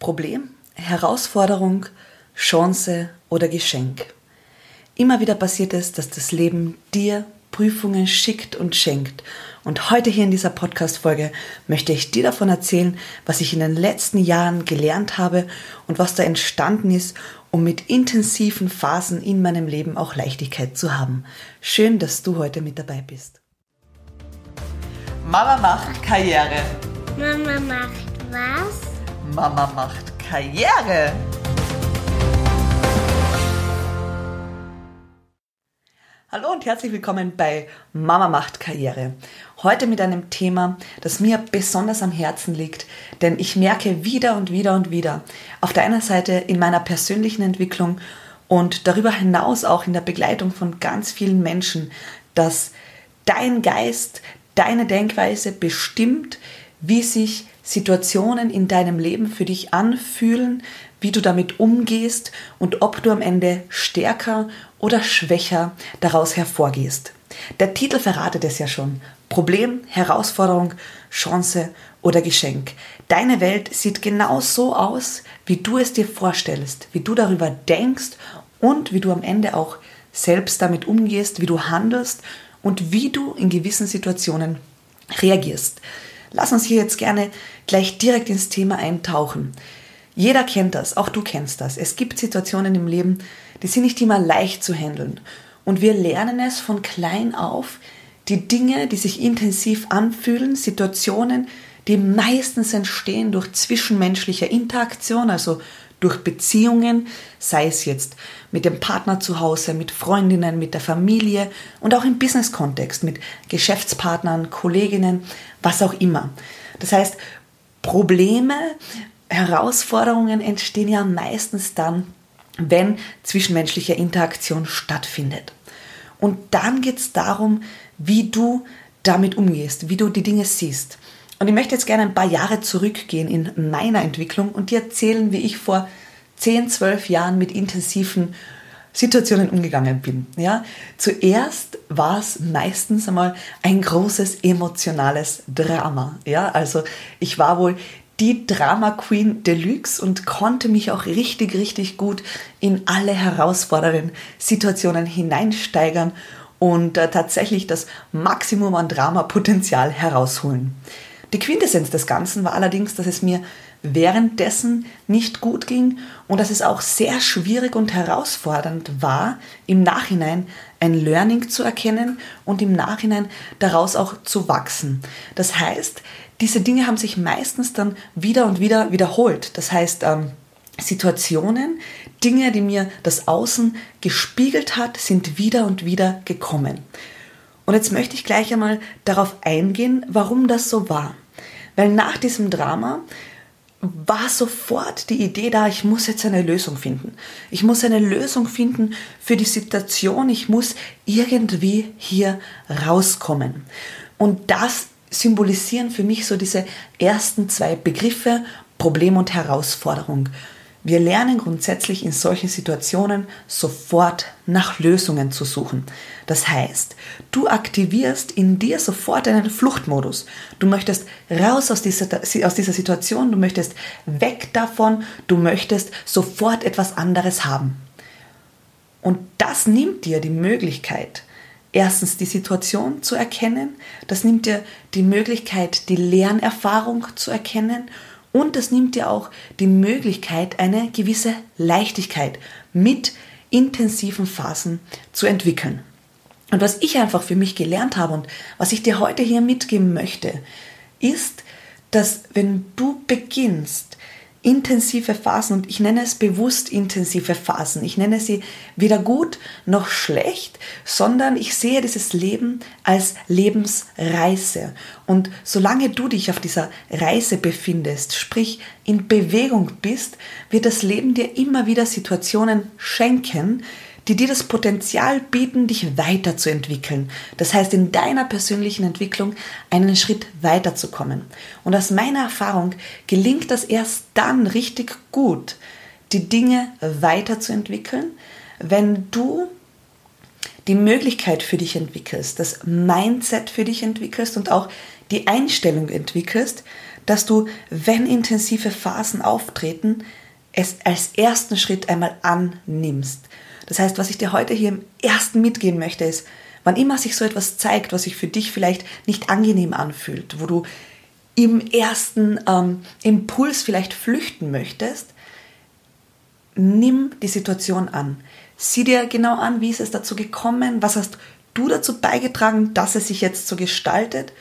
Problem, Herausforderung, Chance oder Geschenk. Immer wieder passiert es, dass das Leben dir Prüfungen schickt und schenkt. Und heute hier in dieser Podcast-Folge möchte ich dir davon erzählen, was ich in den letzten Jahren gelernt habe und was da entstanden ist, um mit intensiven Phasen in meinem Leben auch Leichtigkeit zu haben. Schön, dass du heute mit dabei bist. Mama macht Karriere. Mama macht was? Mama macht Karriere. Hallo und herzlich willkommen bei Mama macht Karriere. Heute mit einem Thema, das mir besonders am Herzen liegt, denn ich merke wieder und wieder und wieder, auf der einen Seite in meiner persönlichen Entwicklung und darüber hinaus auch in der Begleitung von ganz vielen Menschen, dass dein Geist, deine Denkweise bestimmt, wie sich Situationen in deinem Leben für dich anfühlen, wie du damit umgehst und ob du am Ende stärker oder schwächer daraus hervorgehst. Der Titel verratet es ja schon. Problem, Herausforderung, Chance oder Geschenk. Deine Welt sieht genau so aus, wie du es dir vorstellst, wie du darüber denkst und wie du am Ende auch selbst damit umgehst, wie du handelst und wie du in gewissen Situationen reagierst. Lass uns hier jetzt gerne gleich direkt ins Thema eintauchen. Jeder kennt das, auch du kennst das. Es gibt Situationen im Leben, die sind nicht immer leicht zu handeln. Und wir lernen es von klein auf, die Dinge, die sich intensiv anfühlen, Situationen, die meistens entstehen durch zwischenmenschliche Interaktion, also durch Beziehungen, sei es jetzt mit dem Partner zu Hause, mit Freundinnen, mit der Familie und auch im Business-Kontext, mit Geschäftspartnern, Kolleginnen, was auch immer. Das heißt, Probleme, Herausforderungen entstehen ja meistens dann, wenn zwischenmenschliche Interaktion stattfindet. Und dann geht es darum, wie du damit umgehst, wie du die Dinge siehst. Und ich möchte jetzt gerne ein paar Jahre zurückgehen in meiner Entwicklung und dir erzählen, wie ich vor 10, 12 Jahren mit intensiven Situationen umgegangen bin. Ja, zuerst war es meistens einmal ein großes emotionales Drama. Ja, also ich war wohl die Drama Queen Deluxe und konnte mich auch richtig, richtig gut in alle herausfordernden Situationen hineinsteigern und äh, tatsächlich das Maximum an Dramapotenzial herausholen. Die Quintessenz des Ganzen war allerdings, dass es mir währenddessen nicht gut ging und dass es auch sehr schwierig und herausfordernd war, im Nachhinein ein Learning zu erkennen und im Nachhinein daraus auch zu wachsen. Das heißt, diese Dinge haben sich meistens dann wieder und wieder wiederholt. Das heißt, ähm, Situationen, Dinge, die mir das Außen gespiegelt hat, sind wieder und wieder gekommen. Und jetzt möchte ich gleich einmal darauf eingehen, warum das so war. Weil nach diesem Drama war sofort die Idee da, ich muss jetzt eine Lösung finden. Ich muss eine Lösung finden für die Situation. Ich muss irgendwie hier rauskommen. Und das symbolisieren für mich so diese ersten zwei Begriffe Problem und Herausforderung. Wir lernen grundsätzlich in solchen Situationen sofort nach Lösungen zu suchen. Das heißt, du aktivierst in dir sofort einen Fluchtmodus. Du möchtest raus aus dieser, aus dieser Situation, du möchtest weg davon, du möchtest sofort etwas anderes haben. Und das nimmt dir die Möglichkeit, erstens die Situation zu erkennen, das nimmt dir die Möglichkeit, die Lernerfahrung zu erkennen und es nimmt dir auch die Möglichkeit, eine gewisse Leichtigkeit mit intensiven Phasen zu entwickeln. Und was ich einfach für mich gelernt habe und was ich dir heute hier mitgeben möchte, ist, dass wenn du beginnst, intensive Phasen, und ich nenne es bewusst intensive Phasen. Ich nenne sie weder gut noch schlecht, sondern ich sehe dieses Leben als Lebensreise. Und solange du dich auf dieser Reise befindest, sprich in Bewegung bist, wird das Leben dir immer wieder Situationen schenken, die dir das Potenzial bieten, dich weiterzuentwickeln. Das heißt, in deiner persönlichen Entwicklung einen Schritt weiterzukommen. Und aus meiner Erfahrung gelingt das erst dann richtig gut, die Dinge weiterzuentwickeln, wenn du die Möglichkeit für dich entwickelst, das Mindset für dich entwickelst und auch die Einstellung entwickelst, dass du, wenn intensive Phasen auftreten, es als ersten Schritt einmal annimmst. Das heißt, was ich dir heute hier im ersten mitgeben möchte, ist, wann immer sich so etwas zeigt, was sich für dich vielleicht nicht angenehm anfühlt, wo du im ersten ähm, Impuls vielleicht flüchten möchtest, nimm die Situation an. Sieh dir genau an, wie ist es dazu gekommen, was hast du dazu beigetragen, dass es sich jetzt so gestaltet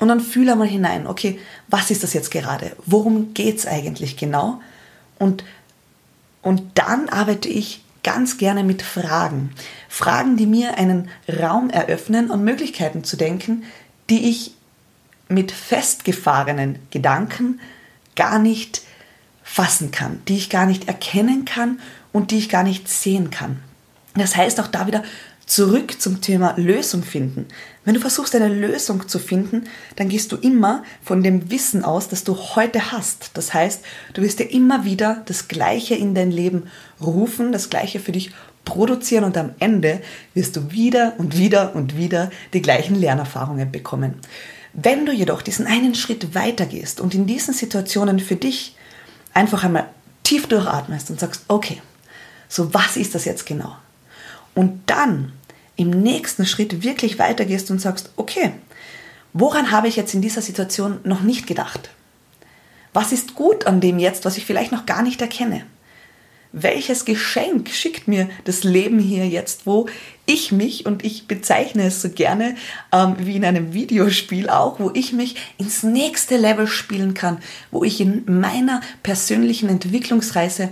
und dann fühle einmal hinein, okay, was ist das jetzt gerade? Worum geht es eigentlich genau? Und, und dann arbeite ich ganz gerne mit Fragen. Fragen, die mir einen Raum eröffnen und Möglichkeiten zu denken, die ich mit festgefahrenen Gedanken gar nicht fassen kann, die ich gar nicht erkennen kann und die ich gar nicht sehen kann. Das heißt auch da wieder zurück zum Thema Lösung finden. Wenn du versuchst, eine Lösung zu finden, dann gehst du immer von dem Wissen aus, das du heute hast. Das heißt, du wirst dir immer wieder das Gleiche in dein Leben rufen, das Gleiche für dich produzieren und am Ende wirst du wieder und wieder und wieder die gleichen Lernerfahrungen bekommen. Wenn du jedoch diesen einen Schritt weiter gehst und in diesen Situationen für dich einfach einmal tief durchatmest und sagst, okay, so was ist das jetzt genau? Und dann im nächsten Schritt wirklich weitergehst und sagst, okay, woran habe ich jetzt in dieser Situation noch nicht gedacht? Was ist gut an dem jetzt, was ich vielleicht noch gar nicht erkenne? Welches Geschenk schickt mir das Leben hier jetzt, wo ich mich, und ich bezeichne es so gerne ähm, wie in einem Videospiel auch, wo ich mich ins nächste Level spielen kann, wo ich in meiner persönlichen Entwicklungsreise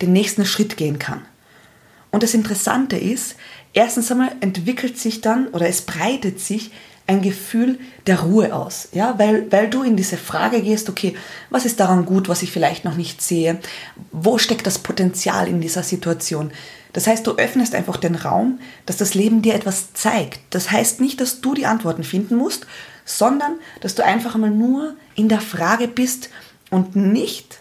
den nächsten Schritt gehen kann. Und das Interessante ist, erstens einmal entwickelt sich dann oder es breitet sich ein Gefühl der Ruhe aus, ja, weil, weil du in diese Frage gehst, okay, was ist daran gut, was ich vielleicht noch nicht sehe? Wo steckt das Potenzial in dieser Situation? Das heißt, du öffnest einfach den Raum, dass das Leben dir etwas zeigt. Das heißt nicht, dass du die Antworten finden musst, sondern dass du einfach einmal nur in der Frage bist und nicht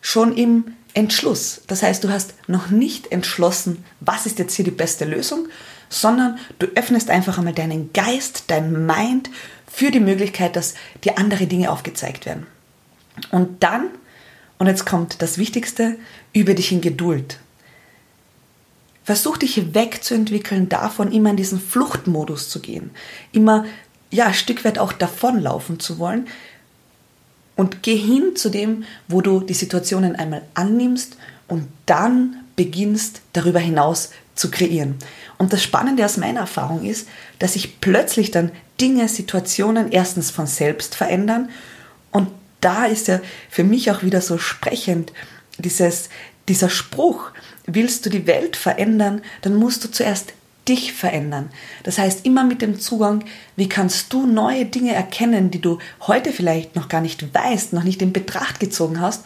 schon im Entschluss. Das heißt, du hast noch nicht entschlossen, was ist jetzt hier die beste Lösung, sondern du öffnest einfach einmal deinen Geist, dein Mind für die Möglichkeit, dass dir andere Dinge aufgezeigt werden. Und dann, und jetzt kommt das Wichtigste, übe dich in Geduld. Versuch dich wegzuentwickeln davon, immer in diesen Fluchtmodus zu gehen, immer ja, ein Stück weit auch davonlaufen zu wollen, und geh hin zu dem, wo du die Situationen einmal annimmst und dann beginnst darüber hinaus zu kreieren. Und das Spannende aus meiner Erfahrung ist, dass sich plötzlich dann Dinge, Situationen erstens von selbst verändern und da ist ja für mich auch wieder so sprechend dieses, dieser Spruch, willst du die Welt verändern, dann musst du zuerst dich verändern. Das heißt, immer mit dem Zugang, wie kannst du neue Dinge erkennen, die du heute vielleicht noch gar nicht weißt, noch nicht in Betracht gezogen hast,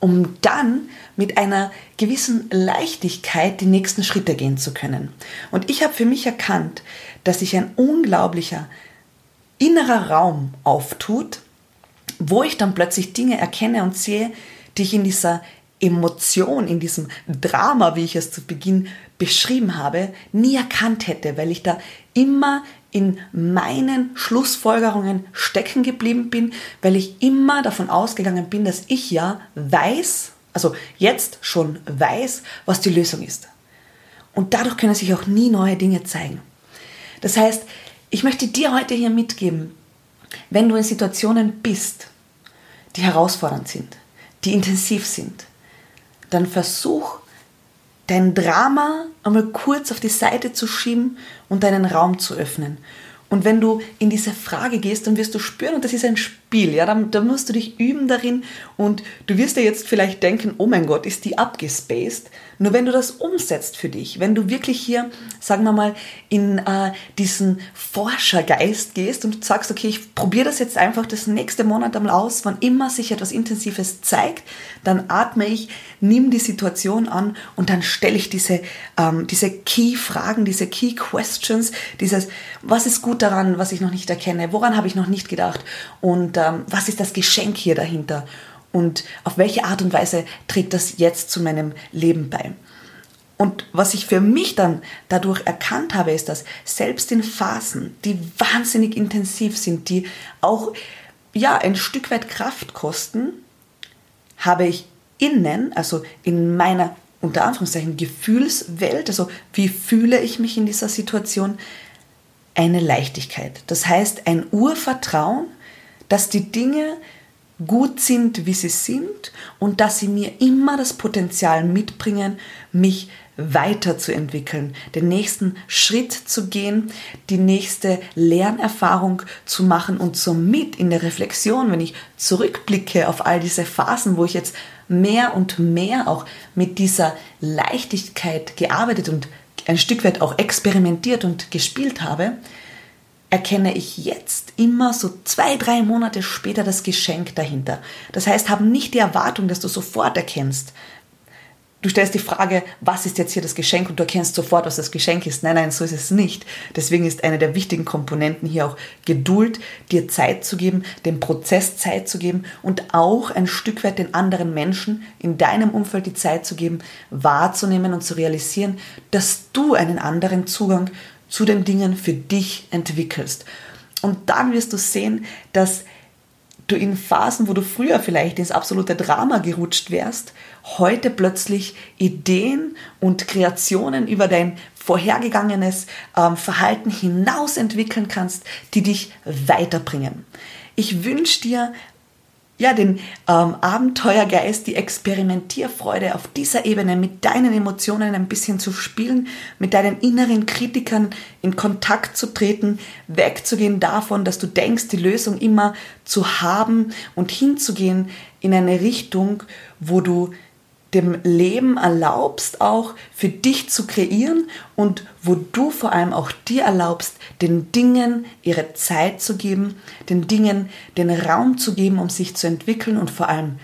um dann mit einer gewissen Leichtigkeit die nächsten Schritte gehen zu können. Und ich habe für mich erkannt, dass sich ein unglaublicher innerer Raum auftut, wo ich dann plötzlich Dinge erkenne und sehe, die ich in dieser Emotion, in diesem Drama, wie ich es zu Beginn beschrieben habe, nie erkannt hätte, weil ich da immer in meinen Schlussfolgerungen stecken geblieben bin, weil ich immer davon ausgegangen bin, dass ich ja weiß, also jetzt schon weiß, was die Lösung ist. Und dadurch können sich auch nie neue Dinge zeigen. Das heißt, ich möchte dir heute hier mitgeben, wenn du in Situationen bist, die herausfordernd sind, die intensiv sind, dann versuch dein Drama einmal kurz auf die Seite zu schieben und deinen Raum zu öffnen. Und wenn du in diese Frage gehst, dann wirst du spüren, und das ist ein Spiel, ja, da, da musst du dich üben darin und du wirst dir jetzt vielleicht denken, oh mein Gott, ist die abgespaced. Nur wenn du das umsetzt für dich, wenn du wirklich hier, sagen wir mal, in äh, diesen Forschergeist gehst und sagst, okay, ich probiere das jetzt einfach das nächste Monat einmal aus, wann immer sich etwas Intensives zeigt, dann atme ich, nimm die Situation an und dann stelle ich diese, ähm, diese Key-Fragen, diese Key-Questions, dieses, was ist gut daran, was ich noch nicht erkenne, woran habe ich noch nicht gedacht und was ist das Geschenk hier dahinter und auf welche Art und Weise trägt das jetzt zu meinem Leben bei. Und was ich für mich dann dadurch erkannt habe, ist, dass selbst in Phasen, die wahnsinnig intensiv sind, die auch ja, ein Stück weit Kraft kosten, habe ich innen, also in meiner unter Anführungszeichen Gefühlswelt, also wie fühle ich mich in dieser Situation, eine Leichtigkeit. Das heißt ein Urvertrauen, dass die Dinge gut sind, wie sie sind und dass sie mir immer das Potenzial mitbringen, mich weiterzuentwickeln, den nächsten Schritt zu gehen, die nächste Lernerfahrung zu machen und somit in der Reflexion, wenn ich zurückblicke auf all diese Phasen, wo ich jetzt mehr und mehr auch mit dieser Leichtigkeit gearbeitet und ein Stück weit auch experimentiert und gespielt habe, erkenne ich jetzt immer so zwei, drei Monate später das Geschenk dahinter. Das heißt, haben nicht die Erwartung, dass du sofort erkennst, Du stellst die Frage, was ist jetzt hier das Geschenk und du erkennst sofort, was das Geschenk ist. Nein, nein, so ist es nicht. Deswegen ist eine der wichtigen Komponenten hier auch Geduld, dir Zeit zu geben, dem Prozess Zeit zu geben und auch ein Stück weit den anderen Menschen in deinem Umfeld die Zeit zu geben, wahrzunehmen und zu realisieren, dass du einen anderen Zugang zu den Dingen für dich entwickelst. Und dann wirst du sehen, dass du in Phasen, wo du früher vielleicht ins absolute Drama gerutscht wärst, heute plötzlich Ideen und Kreationen über dein vorhergegangenes ähm, Verhalten hinaus entwickeln kannst, die dich weiterbringen. Ich wünsche dir ja, den ähm, Abenteuergeist, die Experimentierfreude auf dieser Ebene mit deinen Emotionen ein bisschen zu spielen, mit deinen inneren Kritikern in Kontakt zu treten, wegzugehen davon, dass du denkst, die Lösung immer zu haben und hinzugehen in eine Richtung, wo du dem Leben erlaubst, auch für dich zu kreieren und wo du vor allem auch dir erlaubst, den Dingen ihre Zeit zu geben, den Dingen den Raum zu geben, um sich zu entwickeln und vor allem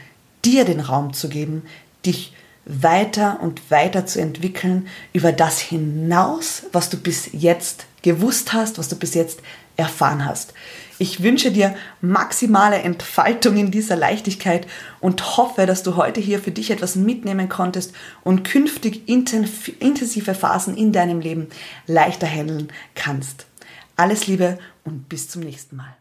dir den Raum zu geben, dich weiter und weiter zu entwickeln über das hinaus, was du bis jetzt gewusst hast, was du bis jetzt erfahren hast. Ich wünsche dir maximale Entfaltung in dieser Leichtigkeit und hoffe, dass du heute hier für dich etwas mitnehmen konntest und künftig intensive Phasen in deinem Leben leichter handeln kannst. Alles Liebe und bis zum nächsten Mal.